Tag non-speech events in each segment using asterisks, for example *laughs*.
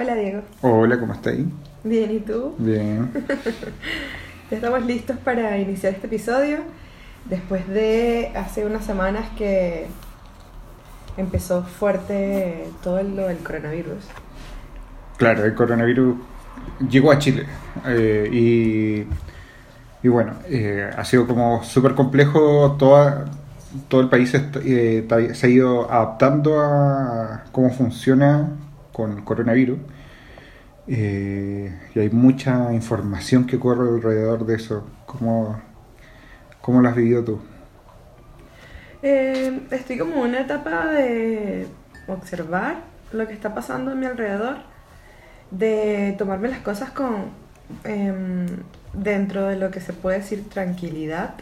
Hola Diego. Hola, ¿cómo estáis? Bien, ¿y tú? Bien. Ya *laughs* estamos listos para iniciar este episodio. Después de hace unas semanas que empezó fuerte todo lo del coronavirus. Claro, el coronavirus llegó a Chile eh, y, y bueno, eh, ha sido como súper complejo. Toda, todo el país eh, se ha ido adaptando a cómo funciona con coronavirus. Eh, y hay mucha información que corre alrededor de eso. ¿Cómo, cómo lo has vivido tú? Eh, estoy como en una etapa de observar lo que está pasando a mi alrededor, de tomarme las cosas con em, dentro de lo que se puede decir tranquilidad.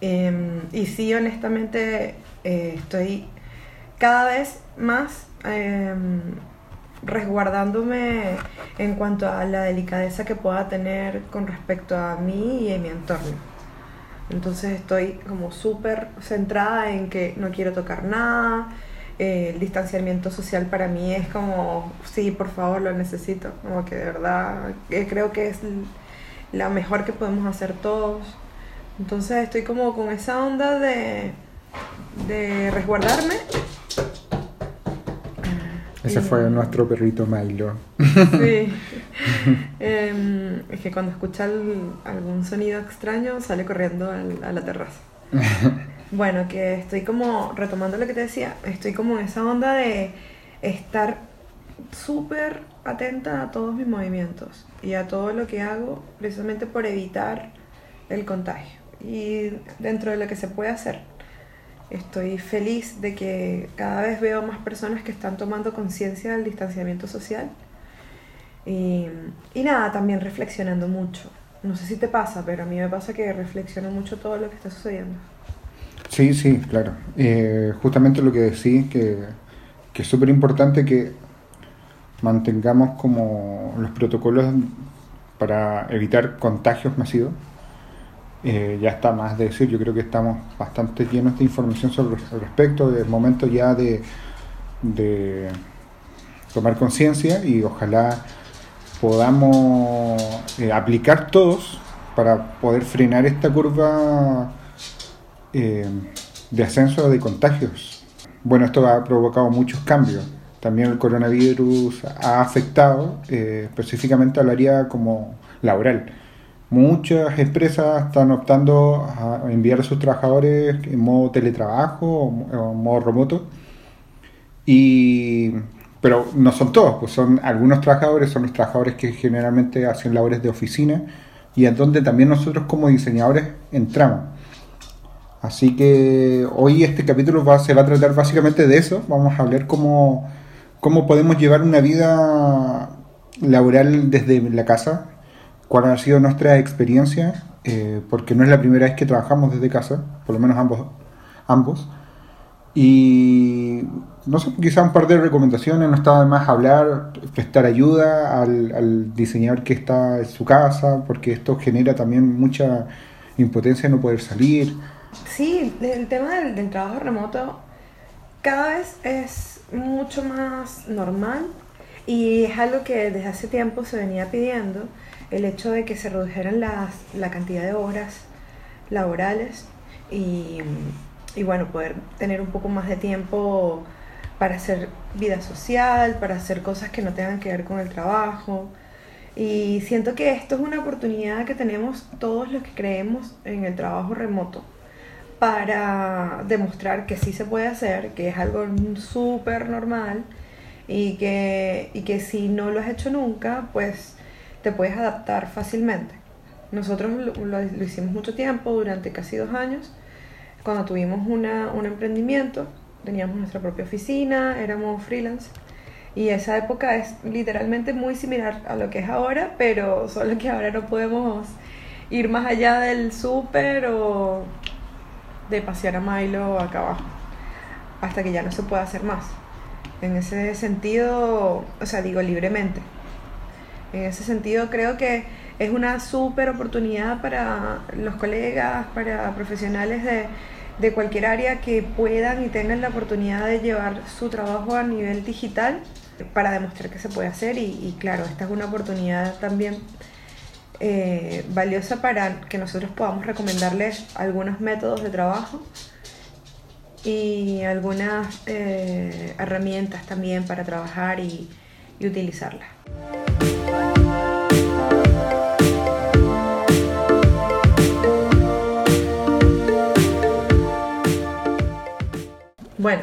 Em, y sí, honestamente, eh, estoy cada vez más em, resguardándome en cuanto a la delicadeza que pueda tener con respecto a mí y a mi entorno. Entonces estoy como súper centrada en que no quiero tocar nada. eh, el distanciamiento social para mí es como, sí, por favor, lo necesito. Como que de verdad eh, creo que es la mejor que podemos hacer todos. Entonces estoy como con esa onda de resguardarme. Ese fue nuestro perrito Milo. Sí. *laughs* Em, es que cuando escucha el- algún sonido extraño sale corriendo al- a la terraza. *laughs* Bueno, que estoy como, retomando lo que te decía, estoy como en esa onda de estar súper atenta a todos mis movimientos y a todo lo que hago precisamente por evitar el contagio. Y dentro de lo que se puede hacer, estoy feliz de que cada vez veo más personas que están tomando conciencia del distanciamiento social. Y, nada, también reflexionando mucho. No sé si te pasa, pero a mí me pasa que reflexiono mucho todo lo que está sucediendo. Sí, sí, claro. Eh, justamente lo que decís, que, que es súper importante que mantengamos como los protocolos para evitar contagios masivos. Eh, ya está más de decir, yo creo que estamos bastante llenos de información sobre respecto, es momento ya de, de tomar conciencia y ojalá podamos eh, aplicar todos para poder frenar esta curva eh, de ascenso de contagios. Bueno, esto ha provocado muchos cambios. También el coronavirus ha afectado específicamente al área como laboral. Muchas empresas están optando a enviar a sus trabajadores en modo teletrabajo o o modo remoto. Y, pero no son todos, pues son algunos trabajadores, son los trabajadores que generalmente hacen labores de oficina y en donde también nosotros como diseñadores entramos. Así que hoy este capítulo se va a tratar básicamente de eso. Vamos a hablar cómo, cómo podemos llevar una vida laboral desde la casa, cuál ha sido nuestra experiencia, eh, porque no es la primera vez que trabajamos desde casa, por lo menos ambos. ambos. Y no sé, quizá un par de recomendaciones, no está de más hablar, prestar ayuda al, al diseñador que está en su casa, porque esto genera también mucha impotencia de no poder salir. Sí, el tema del, del trabajo remoto cada vez es mucho más normal y es algo que desde hace tiempo se venía pidiendo, el hecho de que se redujeran las, la cantidad de horas laborales y, y bueno, poder tener un poco más de tiempo para hacer vida social, para hacer cosas que no tengan que ver con el trabajo. Y siento que esto es una oportunidad que tenemos todos los que creemos en el trabajo remoto para demostrar que sí se puede hacer, que es algo súper normal y que, y que si no lo has hecho nunca, pues te puedes adaptar fácilmente. Nosotros lo, lo- lo hicimos mucho tiempo, durante casi dos años, cuando tuvimos una, un emprendimiento, teníamos nuestra propia oficina, éramos freelance. Y esa época es literalmente muy similar a lo que es ahora, pero solo que ahora no podemos ir más allá del súper o de pasear a Milo acá abajo, hasta que ya no se pueda hacer más. En ese sentido, o sea, digo libremente. En ese sentido creo que es una súper oportunidad para los colegas, para profesionales de, cualquier área que puedan y tengan la oportunidad de llevar su trabajo a nivel digital para demostrar que se puede hacer y, claro, esta es una oportunidad también eh, valiosa para que nosotros podamos recomendarles algunos métodos de trabajo y algunas eh, herramientas también para trabajar y utilizarlas. Bueno,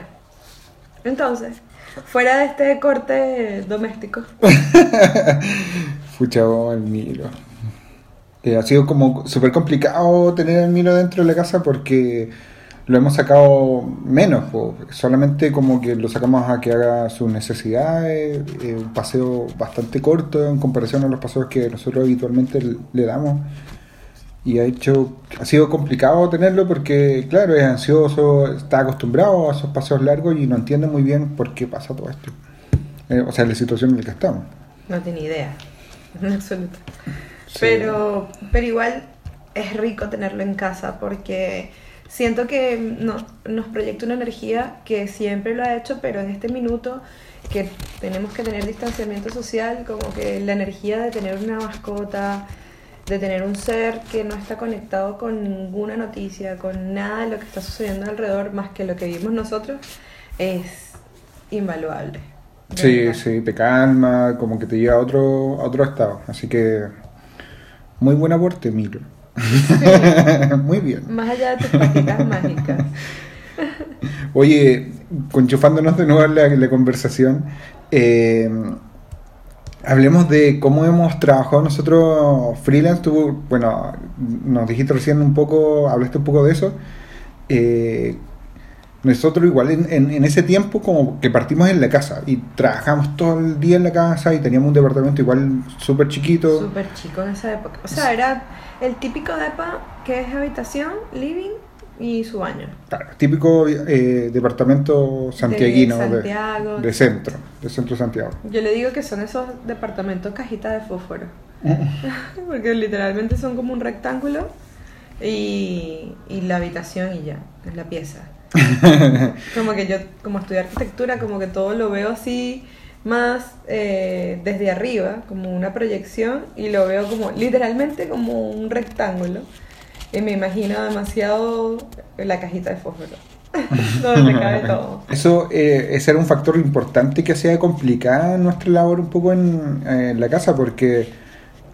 entonces, fuera de este corte doméstico, Fucha, oh, el Milo. Eh, ha sido como súper complicado tener el Milo dentro de la casa porque lo hemos sacado menos, solamente como que lo sacamos a que haga sus necesidades, eh, un paseo bastante corto en comparación a los paseos que nosotros habitualmente le damos. Y ha hecho, ha sido complicado tenerlo porque, claro, es ansioso, está acostumbrado a esos paseos largos y no entiende muy bien por qué pasa todo esto. Eh, o sea, la situación en la que estamos. no tiene idea, *laughs* en absoluto. Sí. Pero, pero igual es rico tenerlo en casa porque siento que no- nos proyecta una energía que siempre lo ha hecho, pero en este minuto que tenemos que tener distanciamiento social, como que la energía de tener una mascota, de tener un ser que no está conectado con ninguna noticia, con nada de lo que está sucediendo alrededor, más que lo que vivimos nosotros, es invaluable. Sí, verdad. sí, te calma, como que te lleva a otro, a otro estado. Así que, muy buen aporte, Milo. *laughs* muy bien. Más allá de tus patitas *laughs* mágicas. Oye, conchufándonos de nuevo en la, la conversación, eh, hablemos de cómo hemos trabajado nosotros freelance. Tú, bueno, nos dijiste recién un poco, hablaste un poco de eso. Eh, nosotros igual en, ese tiempo como que partimos en la casa y trabajamos todo el día en la casa y teníamos un departamento igual súper chiquito. Súper chico en esa época. O sea, era el típico depa que es habitación, living y su baño. Claro, típico eh, departamento santiaguino de, Santiago. de centro, de centro Santiago. Yo le digo que son esos departamentos cajita de fósforo. *laughs* *laughs* Porque literalmente son como un rectángulo y, y la habitación y ya, es la pieza. *laughs* como que yo, como estudié arquitectura, como que todo lo veo así más eh, desde arriba, como una proyección, y lo veo como literalmente como un rectángulo. Y me imagino demasiado la cajita de fósforo, *laughs* donde cabe todo. Eso, eh, ese era un factor importante que hacía complicada nuestra labor un poco en, eh, en la casa porque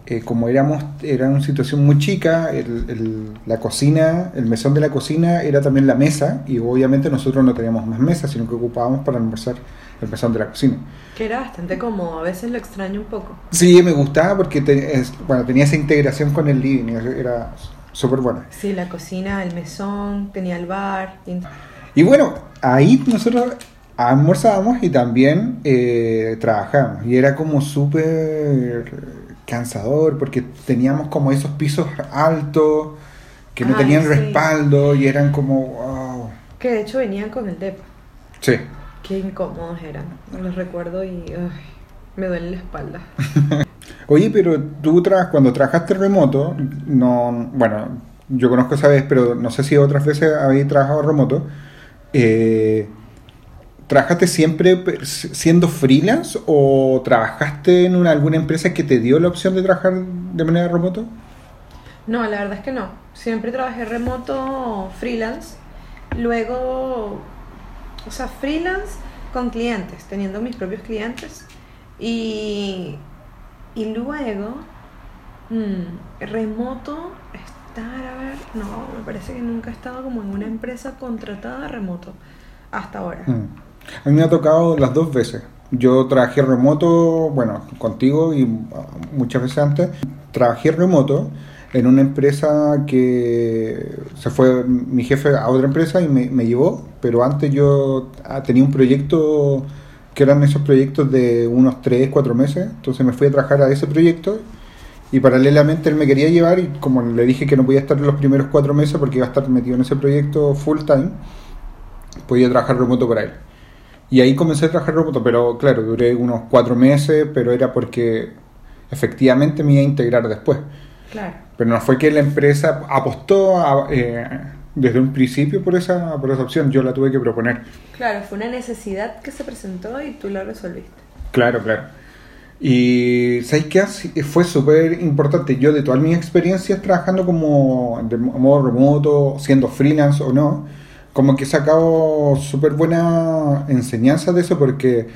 eh, como éramos, era una situación muy chica, el- el- la cocina, el mesón de la cocina era también la mesa y obviamente nosotros no teníamos más mesas, sino que ocupábamos para almorzar el mesón de la cocina. Que era bastante cómodo, a veces lo extraño un poco. Sí, me gustaba porque te- es- bueno, tenía esa integración con el living, era súper bueno. Sí, la cocina, el mesón, tenía el bar. y- Y bueno, ahí nosotros almorzábamos y también eh, trabajábamos. Y era como súper cansador porque teníamos como esos pisos altos que no Ay, tenían sí. respaldo y eran como... wow. Que de hecho venían con el DEPA. Sí. Qué incómodos eran. Los recuerdo y me duele la espalda. *laughs* Oye, pero tú cuando trabajaste remoto, no, bueno, yo conozco esa vez, pero no sé si otras veces habéis trabajado remoto. Eh, ¿Trabajaste siempre siendo freelance o trabajaste en una, alguna empresa que te dio la opción de trabajar de manera remoto? No, la verdad es que no. Siempre trabajé remoto, freelance. Luego, o sea, freelance con clientes, teniendo mis propios clientes. Y, y luego, mm, remoto, estar, a ver, no, me parece que nunca he estado como en una empresa contratada remoto hasta ahora. Mm. A mí me ha tocado las dos veces. Yo trabajé remoto, bueno, contigo y uh, muchas veces antes. Trabajé remoto en una empresa que se fue mi jefe a otra empresa y me, me llevó, pero antes yo ah, tenía un proyecto que eran esos proyectos de unos 3, 4 meses, entonces me fui a trabajar a ese proyecto y paralelamente él me quería llevar y como le dije que no podía estar los primeros 4 meses porque iba a estar metido en ese proyecto full time, podía trabajar remoto para él. Y ahí comencé a trabajar remoto, pero claro, duré unos cuatro meses, pero era porque efectivamente me iba a integrar después. Claro. Pero no fue que la empresa apostó a, eh, desde un principio por esa, por esa opción, yo la tuve que proponer. Claro, fue una necesidad que se presentó y tú la resolviste. Claro, claro. Y ¿sabes qué? Fue súper importante. Yo de todas mis experiencias trabajando como de modo remoto, siendo freelance o no, como que he sacado súper buena enseñanza de eso porque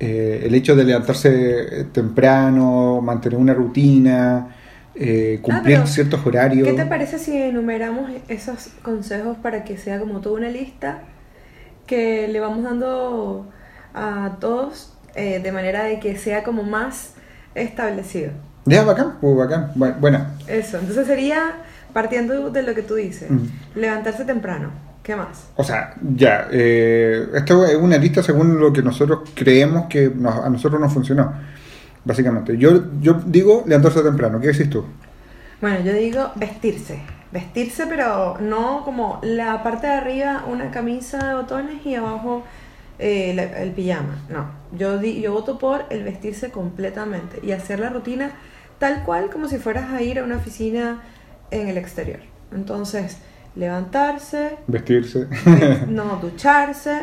eh, el hecho de levantarse temprano, mantener una rutina, eh, cumplir Ah, ciertos horarios. ¿Qué te parece si enumeramos esos consejos para que sea como toda una lista que le vamos dando a todos eh, de manera de que sea como más establecido? Ya, bacán, pues bacán. Bu- Bueno, Eso, entonces sería partiendo de lo que tú dices, Mm. levantarse temprano. ¿Qué más? O sea, ya, eh, esto es una lista según lo que nosotros creemos que nos- a nosotros nos funcionó, básicamente. Yo, yo digo levantarse temprano, ¿qué decís tú? Bueno, yo digo vestirse. Vestirse, pero no como la parte de arriba una camisa de botones y abajo eh, el pijama. No, yo, di- yo voto por el vestirse completamente y hacer la rutina tal cual como si fueras a ir a una oficina en el exterior. Entonces, levantarse, Vestirse. ve- *laughs* no ducharse,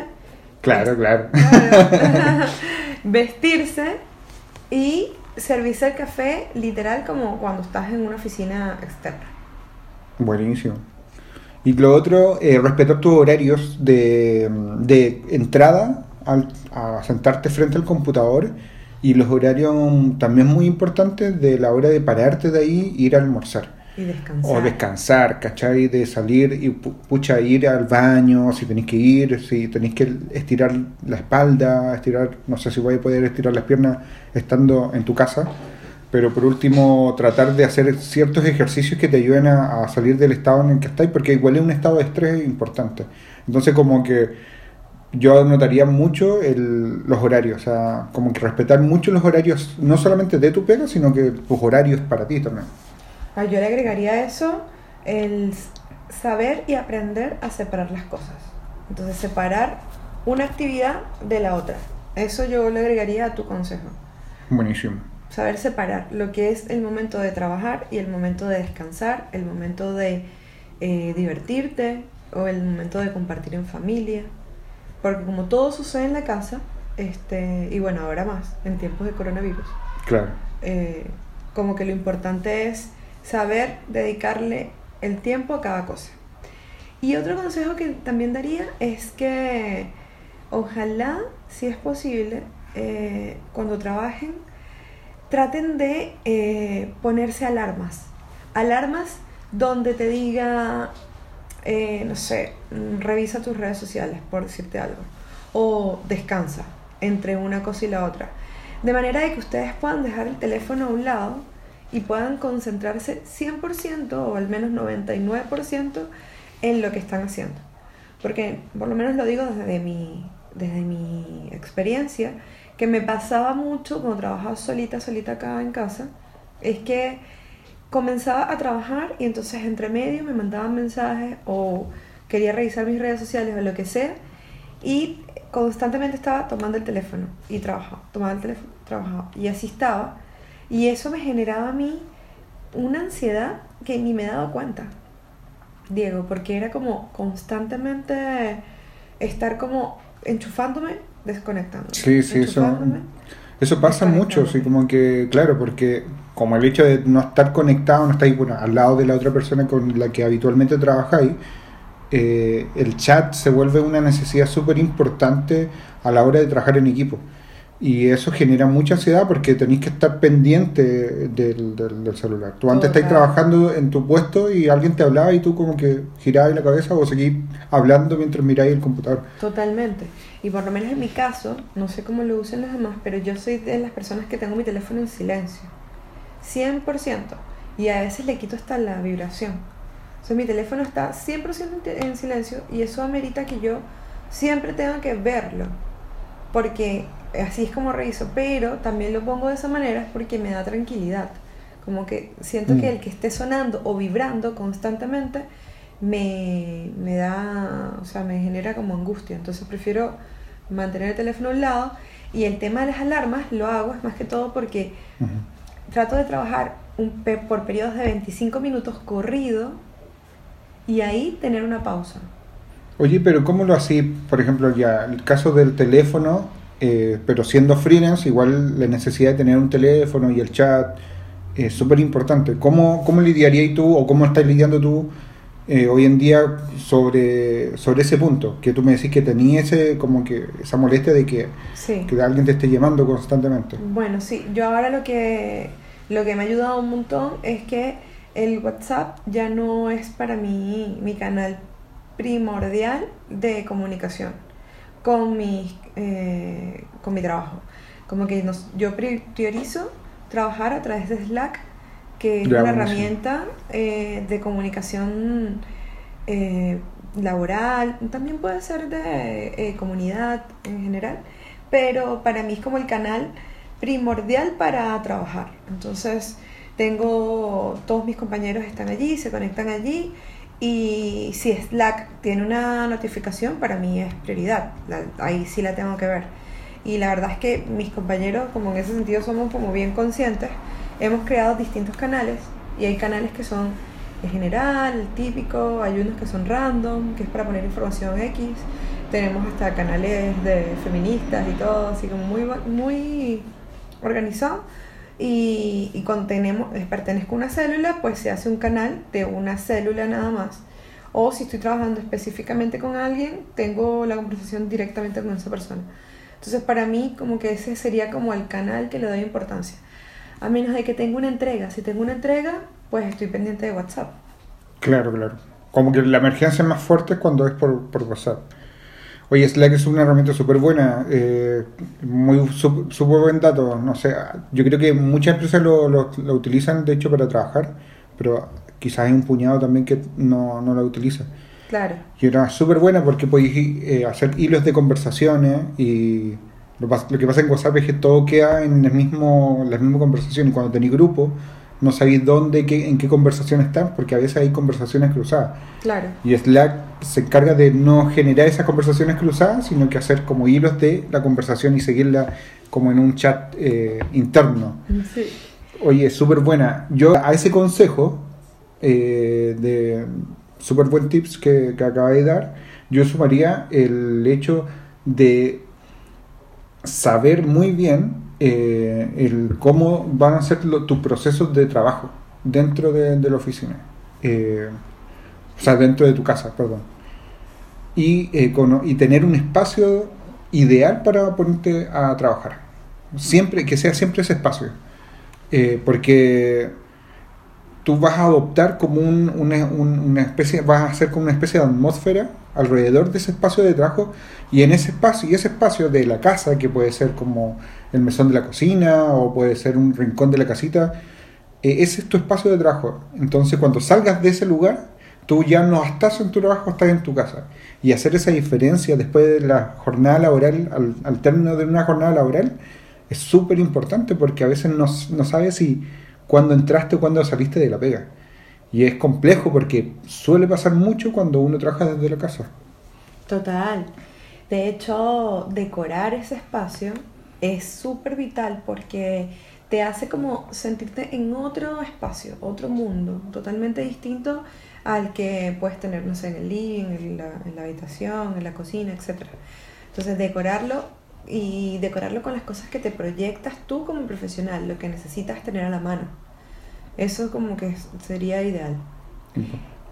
claro, claro. Claro. *laughs* *laughs* vestirse y servirse el café literal como cuando estás en una oficina externa. Buenísimo. Y lo otro, eh, respetar tus horarios de, de entrada al, a sentarte frente al computador y los horarios también muy importantes de la hora de pararte de ahí e ir a almorzar. Y descansar. O descansar, ¿cachai? De salir y pu- pucha, ir al baño, si tenéis que ir, si tenéis que estirar la espalda, estirar, no sé si vais a poder estirar las piernas estando en tu casa, pero por último tratar de hacer ciertos ejercicios que te ayuden a, a salir del estado en el que estáis, porque igual es un estado de estrés importante. Entonces como que yo notaría mucho el- los horarios, o sea, como que respetar mucho los horarios, no solamente de tu pega, sino que tus horarios para ti también. Yo le agregaría a eso el saber y aprender a separar las cosas. Entonces, separar una actividad de la otra. Eso yo le agregaría a tu consejo. Buenísimo. Saber separar lo que es el momento de trabajar y el momento de descansar, el momento de eh, divertirte o el momento de compartir en familia. Porque como todo sucede en la casa, este, y bueno, ahora más, en tiempos de coronavirus, Claro. eh, como que lo importante es saber dedicarle el tiempo a cada cosa. Y otro consejo que también daría es que ojalá, si es posible, eh, cuando trabajen, traten de eh, ponerse alarmas. Alarmas donde te diga, eh, no sé, revisa tus redes sociales, por decirte algo. O descansa entre una cosa y la otra. De manera de que ustedes puedan dejar el teléfono a un lado y puedan concentrarse 100% o al menos 99% en lo que están haciendo. Porque por lo menos lo digo desde mi, desde mi experiencia, que me pasaba mucho cuando trabajaba solita, solita acá en casa, es que comenzaba a trabajar y entonces entre medio me mandaban mensajes o quería revisar mis redes sociales o lo que sea y constantemente estaba tomando el teléfono y trabajaba, tomaba el teléfono, trabajaba y así estaba y eso me generaba a mí una ansiedad que ni me daba cuenta, Diego, porque era como constantemente estar como enchufándome, desconectando. Sí, sí, eso, eso pasa mucho, sí, como que, claro, porque como el hecho de no estar conectado, no estáis bueno, al lado de la otra persona con la que habitualmente trabajáis, eh, el chat se vuelve una necesidad súper importante a la hora de trabajar en equipo. Y eso genera mucha ansiedad porque tenéis que estar pendiente del, del- del celular. Tú antes estáis trabajando en tu puesto y alguien te hablaba y tú como que girabas la cabeza o seguís hablando mientras miráis el computador. Totalmente. Y por lo menos en mi caso, no sé cómo lo usen los demás, pero yo soy de las personas que tengo mi teléfono en silencio. 100%. Y a veces le quito hasta la vibración. O sea, mi teléfono está 100% en te- en silencio y eso amerita que yo siempre tenga que verlo. Porque así es como reviso. Pero también lo pongo de esa manera porque me da tranquilidad. Como que siento Mm. que el que esté sonando o vibrando constantemente me, me da, o sea, me genera como angustia. Entonces prefiero mantener el teléfono a un lado. Y el tema de las alarmas lo hago es más que todo porque trato de trabajar un por periodos de 25 minutos corrido y ahí tener una pausa. Oye, pero ¿cómo lo hacís? Por ejemplo, ya, el caso del teléfono, eh, pero siendo freelance, igual la necesidad de tener un teléfono y el chat es súper importante. ¿Cómo, ¿Cómo lidiarías tú o cómo estás lidiando tú eh, hoy en día sobre, sobre ese punto? Que tú me decís que tenías ese, como que esa molestia de que, Sí. que alguien te esté llamando constantemente. Bueno, sí, yo ahora lo que, lo que me ha ayudado un montón es que el WhatsApp ya no es para mí mi canal primordial de comunicación con mi, eh, con mi trabajo. Como que nos- yo pri- priorizo trabajar a través de Slack, que es Ya, una herramienta eh, de comunicación eh, laboral, también puede ser de comunidad en general, pero para mí es como el canal primordial para trabajar. Entonces, tengo todos mis compañeros están allí, se conectan allí y si Slack tiene una notificación, para mí es prioridad. La- ahí sí la tengo que ver. Y la verdad es que mis compañeros, como en ese sentido somos como bien conscientes, hemos creado distintos canales y hay canales que son en general, el típico, hay unos que son random, que es para poner información X. Tenemos hasta canales de feministas y todo, así como muy, muy organizado. Y, y pertenezco a una célula, pues se hace un canal de una célula nada más. O si estoy trabajando específicamente con alguien, tengo la conversación directamente con esa persona. Entonces para mí como que ese sería como el canal que le doy importancia. A menos de que tenga una entrega. Si tengo una entrega, pues estoy pendiente de WhatsApp. Claro, claro. Como que la emergencia es más fuerte cuando es por, por WhatsApp. Oye, Slack es una herramienta súper buena, eh, muy súper buen dato. No sé, yo creo que muchas empresas lo, lo, lo utilizan, de hecho, para trabajar, pero quizás hay un puñado también que no, no la utiliza. Claro. Y era súper buena porque podéis eh, hacer hilos de conversaciones y lo, lo que pasa en WhatsApp es que todo queda en el mismo, la misma conversación y cuando tenéis grupo no sabéis dónde, qué, en qué conversación están porque a veces hay conversaciones cruzadas. Claro. Y Slack se encarga de no generar esas conversaciones cruzadas, sino que hacer como hilos de la conversación y seguirla como en un chat eh, interno. Sí. Oye, súper buena. Yo a ese consejo eh, de súper buen tips que, que acaba de dar, yo sumaría el hecho de saber muy bien eh, el cómo van a ser tus procesos de trabajo dentro de, la oficina. Eh, o sea, dentro de tu casa, perdón. Y, eh, y tener un espacio ideal para ponerte a trabajar. Siempre, que sea siempre ese espacio. Porque tú vas a adoptar como un- una especie, vas a hacer como una especie de atmósfera alrededor de ese espacio de trabajo y en ese espacio, y ese espacio de la casa, que puede ser como el mesón de la cocina o puede ser un rincón de la casita, eh, ese es tu espacio de trabajo. Entonces cuando salgas de ese lugar, tú ya no estás en tu trabajo, estás en tu casa. Y hacer esa diferencia después de la jornada laboral, al, término de una jornada laboral, es súper importante porque a veces no, no sabes si cuándo entraste o cuándo saliste de la pega. Y es complejo porque suele pasar mucho cuando uno trabaja desde la casa. Total. De hecho, decorar ese espacio es súper vital porque te hace como sentirte en otro espacio, otro mundo, totalmente distinto al que puedes tener, no sé, en el living, en la, en la habitación, en la cocina, etc. Entonces, decorarlo y decorarlo con las cosas que te proyectas tú como profesional, lo que necesitas tener a la mano. Eso como que sería ideal.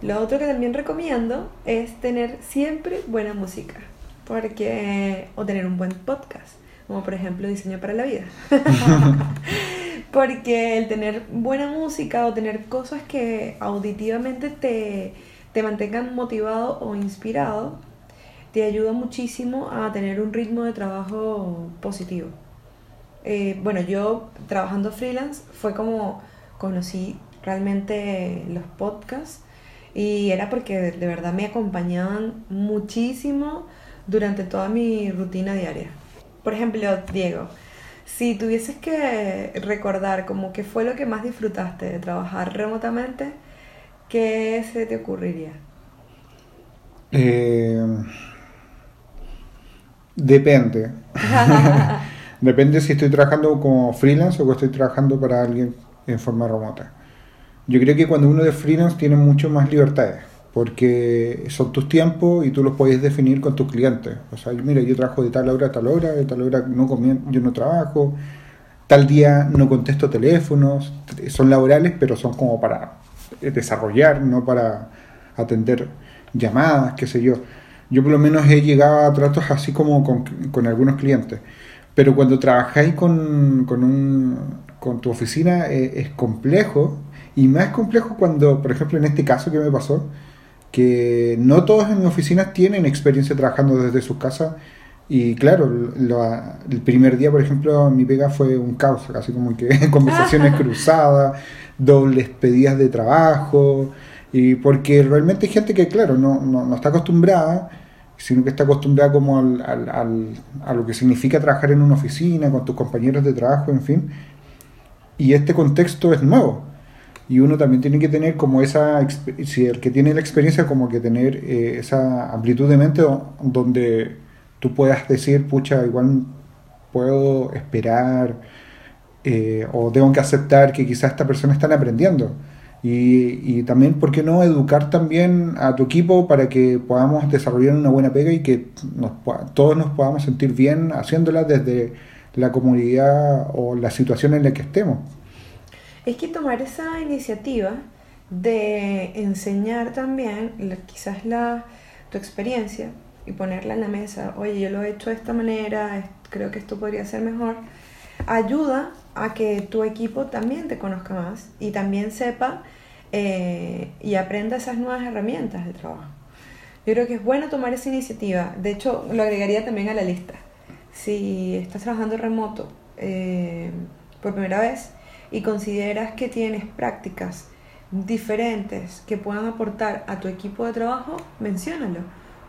Lo otro que también recomiendo es tener siempre buena música, porque o tener un buen podcast, como por ejemplo Diseño para la Vida. *laughs* porque el tener buena música o tener cosas que auditivamente te, te mantengan motivado o inspirado, te ayuda muchísimo a tener un ritmo de trabajo positivo. Eh, bueno, yo trabajando freelance fue como conocí realmente los podcasts y era porque de, de verdad me acompañaban muchísimo durante toda mi rutina diaria. Por ejemplo, Diego, si tuvieses que recordar como que fue lo que más disfrutaste de trabajar remotamente, ¿qué se te ocurriría? Eh, depende. *laughs* depende si estoy trabajando como freelance o que estoy trabajando para alguien en forma remota. Yo creo que cuando uno es freelance tiene mucho más libertades. Porque son tus tiempos y tú los puedes definir con tus clientes. O sea, mira, yo trabajo de tal hora a tal hora, de tal hora no yo no trabajo, tal día no contesto teléfonos, son laborales, pero son como para desarrollar, no para atender llamadas, qué sé yo. Yo por lo menos he llegado a tratos así como con, algunos clientes. Pero cuando trabajáis con, con, un, con tu oficina eh, es complejo y más complejo cuando, por ejemplo, en este caso que me pasó, que no todos en mi oficina tienen experiencia trabajando desde sus casas. Y claro, el primer día, por ejemplo, mi pega fue un caos, así como que *laughs* conversaciones *laughs* cruzadas, dobles pedidas de trabajo, y porque realmente hay gente que, claro, no, no, está acostumbrada, sino que está acostumbrada como al, al, a lo que significa trabajar en una oficina, con tus compañeros de trabajo, en fin. Y este contexto es nuevo y uno también tiene que tener como esa, si el que tiene la experiencia, como que tener eh, esa amplitud de mente donde tú puedas decir, pucha, igual puedo esperar eh, o tengo que aceptar que quizás esta persona están aprendiendo. Y, también, ¿por qué no educar también a tu equipo para que podamos desarrollar una buena pega y que todos nos podamos sentir bien haciéndola desde la comunidad o la situación en la que estemos? Es que tomar esa iniciativa de enseñar también quizás la, tu experiencia y ponerla en la mesa, oye, yo lo he hecho de esta manera, creo que esto podría ser mejor, ayuda a que tu equipo también te conozca más y también sepa eh, y aprenda esas nuevas herramientas de trabajo. Yo creo que es bueno tomar esa iniciativa, de hecho lo agregaría también a la lista. Si estás trabajando remoto eh, por primera vez, y consideras que tienes prácticas diferentes que puedan aportar a tu equipo de trabajo, menciónalo.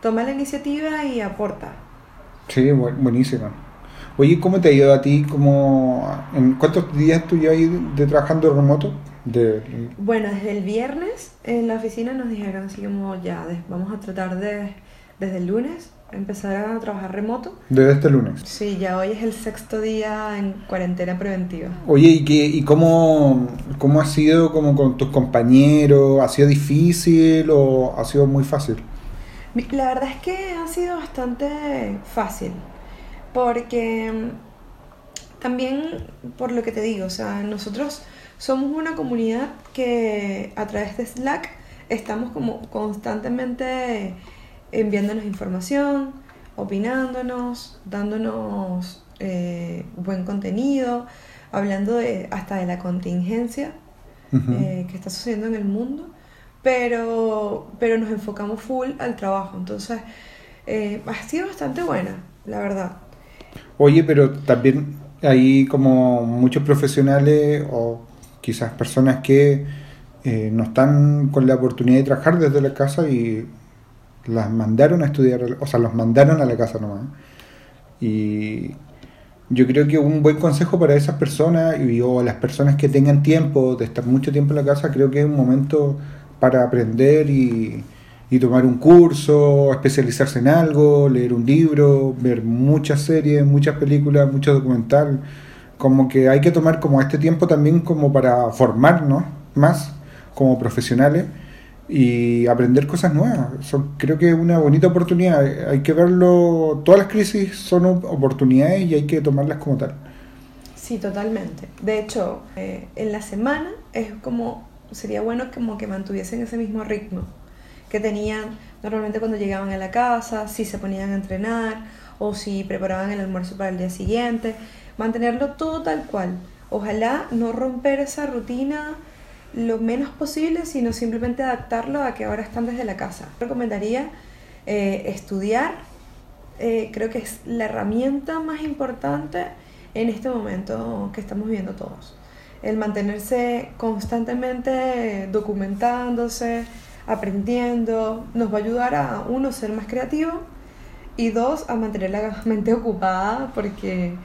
Toma la iniciativa y aporta. Sí, buenísimo. Oye, ¿cómo te ha ido a ti? ¿Cómo, ¿En cuántos días tú llevas de trabajando remoto? De... Bueno, desde el viernes en la oficina nos dijeron así como ya, vamos a tratar de desde el lunes empezar a trabajar remoto. Desde este lunes. Sí, ya hoy es el sexto día en cuarentena preventiva. Oye, ¿y, qué, y cómo, cómo ha sido como con tus compañeros? ¿Ha sido difícil o ha sido muy fácil? La verdad es que ha sido bastante fácil, porque mm, también por lo que te digo, o sea, nosotros somos una comunidad que a través de Slack estamos como constantemente enviándonos información, opinándonos, dándonos eh, buen contenido, hablando de, hasta de la contingencia eh, que está sucediendo en el mundo, pero, pero nos enfocamos full al trabajo. Entonces, eh, ha sido bastante buena, la verdad. Oye, pero también hay como muchos profesionales o quizás personas que no están con la oportunidad de trabajar desde la casa y las mandaron a estudiar, o sea, los mandaron a la casa nomás. Y yo creo que un buen consejo para esas personas y o las personas que tengan tiempo de estar mucho tiempo en la casa, creo que es un momento para aprender y, tomar un curso, especializarse en algo, leer un libro, ver muchas series, muchas películas, mucho documental. Como que hay que tomar como este tiempo también como para formarnos más como profesionales y aprender cosas nuevas. creo que es una bonita oportunidad. Hay que verlo, todas las crisis son oportunidades y hay que tomarlas como tal. Sí, totalmente. De hecho, eh, en la semana es como, sería bueno como que mantuviesen ese mismo ritmo que tenían normalmente cuando llegaban a la casa, si se ponían a entrenar o si preparaban el almuerzo para el día siguiente. Mantenerlo todo tal cual. Ojalá no romper esa rutina lo menos posible, sino simplemente adaptarlo a que ahora están desde la casa. Recomendaría eh, estudiar, eh, creo que es la herramienta más importante en este momento que estamos viviendo todos. El mantenerse constantemente documentándose, aprendiendo, nos va a ayudar a uno ser más creativo y dos a mantener la mente ocupada porque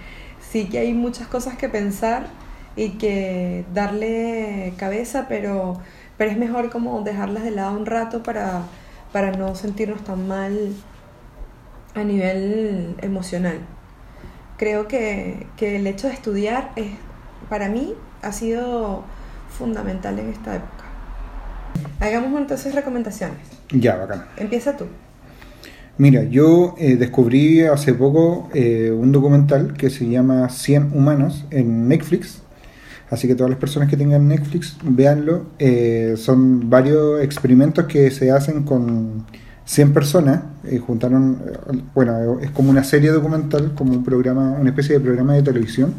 sí que hay muchas cosas que pensar y que darle cabeza, pero, pero es mejor como dejarlas de lado un rato para, para no sentirnos tan mal a nivel emocional. Creo que, que el hecho de estudiar es, para mí ha sido fundamental en esta época. Hagamos entonces recomendaciones. Ya, bacán. Empieza tú. Mira, yo eh, descubrí hace poco eh, un documental que se llama 100 Humanos en Netflix. Así que todas las personas que tengan Netflix, véanlo. Eh, son varios experimentos que se hacen con 100 personas. juntaron, bueno, es como una serie documental, como un programa, una especie de programa de televisión,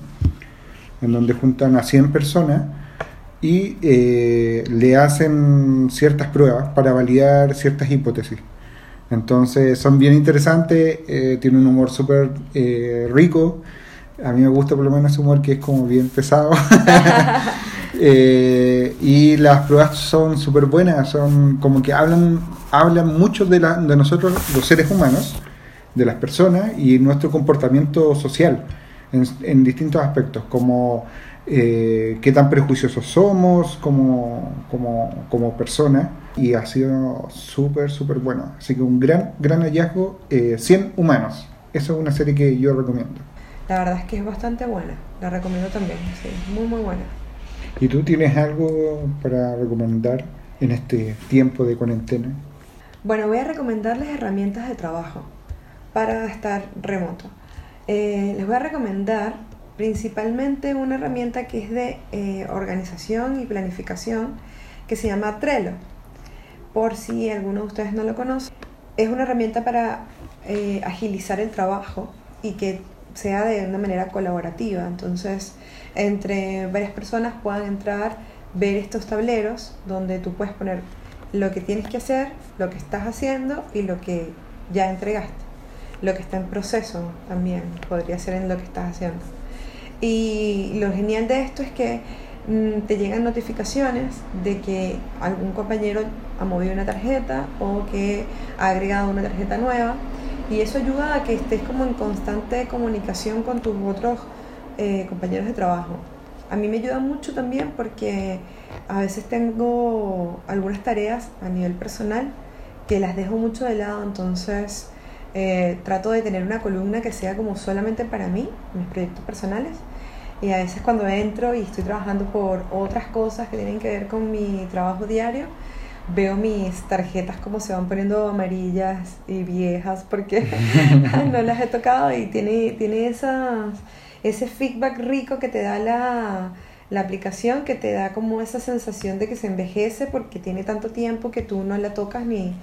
en donde juntan a 100 personas y le hacen ciertas pruebas para validar ciertas hipótesis. Entonces son bien interesantes, eh, tiene un humor súper eh, rico. A mí me gusta por lo menos ese humor que es como bien pesado. *laughs* *laughs* Eh, y las pruebas son súper buenas, son como que hablan, hablan mucho de, la, de nosotros, los seres humanos, de las personas y nuestro comportamiento social en, en distintos aspectos, como eh, qué tan prejuiciosos somos como, como, como personas y ha sido súper, súper bueno. Así que un gran, gran hallazgo, 100 eh, humanos. Esa es una serie que yo recomiendo. La verdad es que es bastante buena, la recomiendo también, sí, muy, muy buena. ¿Y tú tienes algo para recomendar en este tiempo de cuarentena? Bueno, voy a recomendarles herramientas de trabajo para estar remoto. Eh, les voy a recomendar principalmente una herramienta que es de eh, organización y planificación que se llama Trello. Por si alguno de ustedes no lo conoce, es una herramienta para eh, agilizar el trabajo y que sea de una manera colaborativa. Entonces, entre varias personas puedan entrar, ver estos tableros donde tú puedes poner lo que tienes que hacer, lo que estás haciendo y lo que ya entregaste. Lo que está en proceso también podría ser en lo que estás haciendo. Y lo genial de esto es que mm, te llegan notificaciones de que algún compañero ha movido una tarjeta o que ha agregado una tarjeta nueva y eso ayuda a que estés como en constante comunicación con tus otros eh, compañeros de trabajo. A mí me ayuda mucho también porque a veces tengo algunas tareas a nivel personal que las dejo mucho de lado, entonces eh, trato de tener una columna que sea como solamente para mí, mis proyectos personales. Y a veces cuando entro y estoy trabajando por otras cosas que tienen que ver con mi trabajo diario, veo mis tarjetas como se van poniendo amarillas y viejas porque *laughs* *laughs* no las he tocado y tiene, tiene esas, ese feedback rico que te da la, la aplicación, que te da como esa sensación de que se envejece porque tiene tanto tiempo que tú no la tocas ni,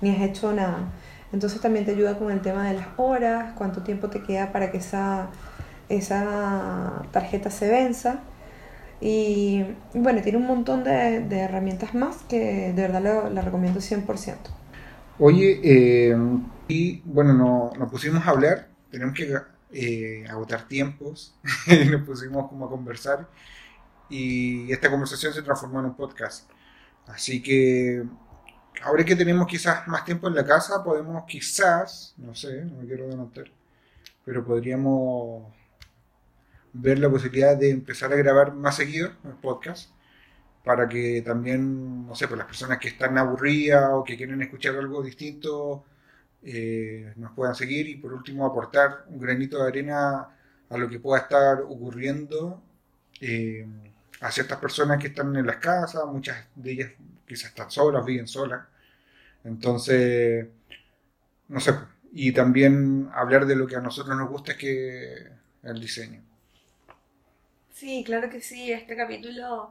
ni has hecho nada. Entonces también te ayuda con el tema de las horas, cuánto tiempo te queda para que esa, esa tarjeta se venza. Y bueno, tiene un montón de, herramientas más que de verdad la recomiendo 100%. Oye, eh, y bueno, no, nos pusimos a hablar, tenemos que eh, agotar tiempos, *laughs* nos pusimos como a conversar y esta conversación se transformó en un podcast. Así que ahora que tenemos quizás más tiempo en la casa, podemos quizás, no sé, no me quiero adelantar, pero podríamos ver la posibilidad de empezar a grabar más seguido el podcast para que también, no sé, pues las personas que están aburridas o que quieren escuchar algo distinto eh, nos puedan seguir y por último aportar un granito de arena a lo que pueda estar ocurriendo eh, a ciertas personas que están en las casas, muchas de ellas quizás están solas, viven solas. Entonces, no sé, y también hablar de lo que a nosotros nos gusta, es que el diseño. Sí, claro que sí, este capítulo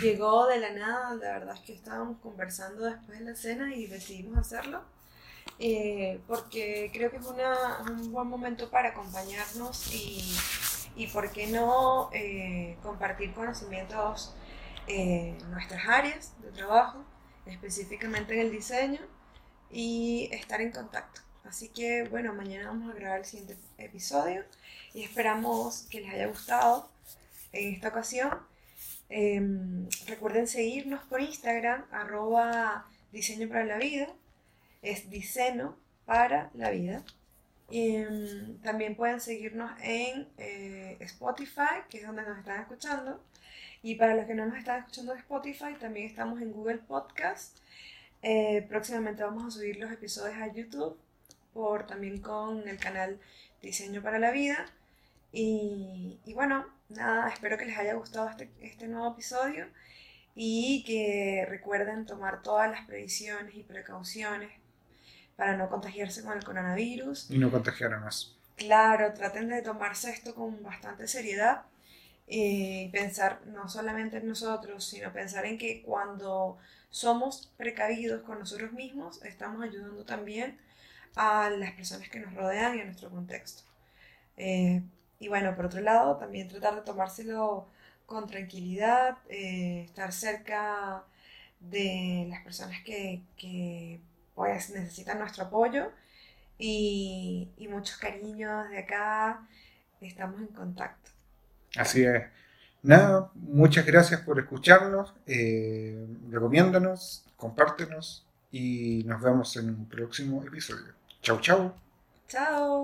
llegó de la nada, la verdad es que estábamos conversando después de la cena y decidimos hacerlo, eh, porque creo que es un buen momento para acompañarnos y, y por qué no eh, compartir conocimientos en nuestras áreas de trabajo, específicamente en el diseño, y estar en contacto. Así que bueno, mañana vamos a grabar el siguiente episodio y esperamos que les haya gustado en esta ocasión. Em, recuerden seguirnos por Instagram, arroba diseño para la vida. Es diseño para la vida. Em, también pueden seguirnos en eh, Spotify, que es donde nos están escuchando. Y para los que no nos están escuchando en Spotify, también estamos en Google Podcast. Eh, próximamente vamos a subir los episodios a YouTube, por, también con el canal Diseño para la Vida. Y, y bueno, nada, espero que les haya gustado este, este nuevo episodio y que recuerden tomar todas las previsiones y precauciones para no contagiarse con el coronavirus. Y no contagiar a más. Claro, traten de tomarse esto con bastante seriedad y pensar no solamente en nosotros, sino pensar en que cuando somos precavidos con nosotros mismos, estamos ayudando también a las personas que nos rodean y a nuestro contexto. Eh, y bueno, por otro lado, también tratar de tomárselo con tranquilidad, eh, estar cerca de las personas que, que pues, necesitan nuestro apoyo y, y muchos cariños de acá, estamos en contacto. Así es. Nada, muchas gracias por escucharnos, eh, recomiéndanos, compártenos y nos vemos en un próximo episodio. Chau, chau. Chao.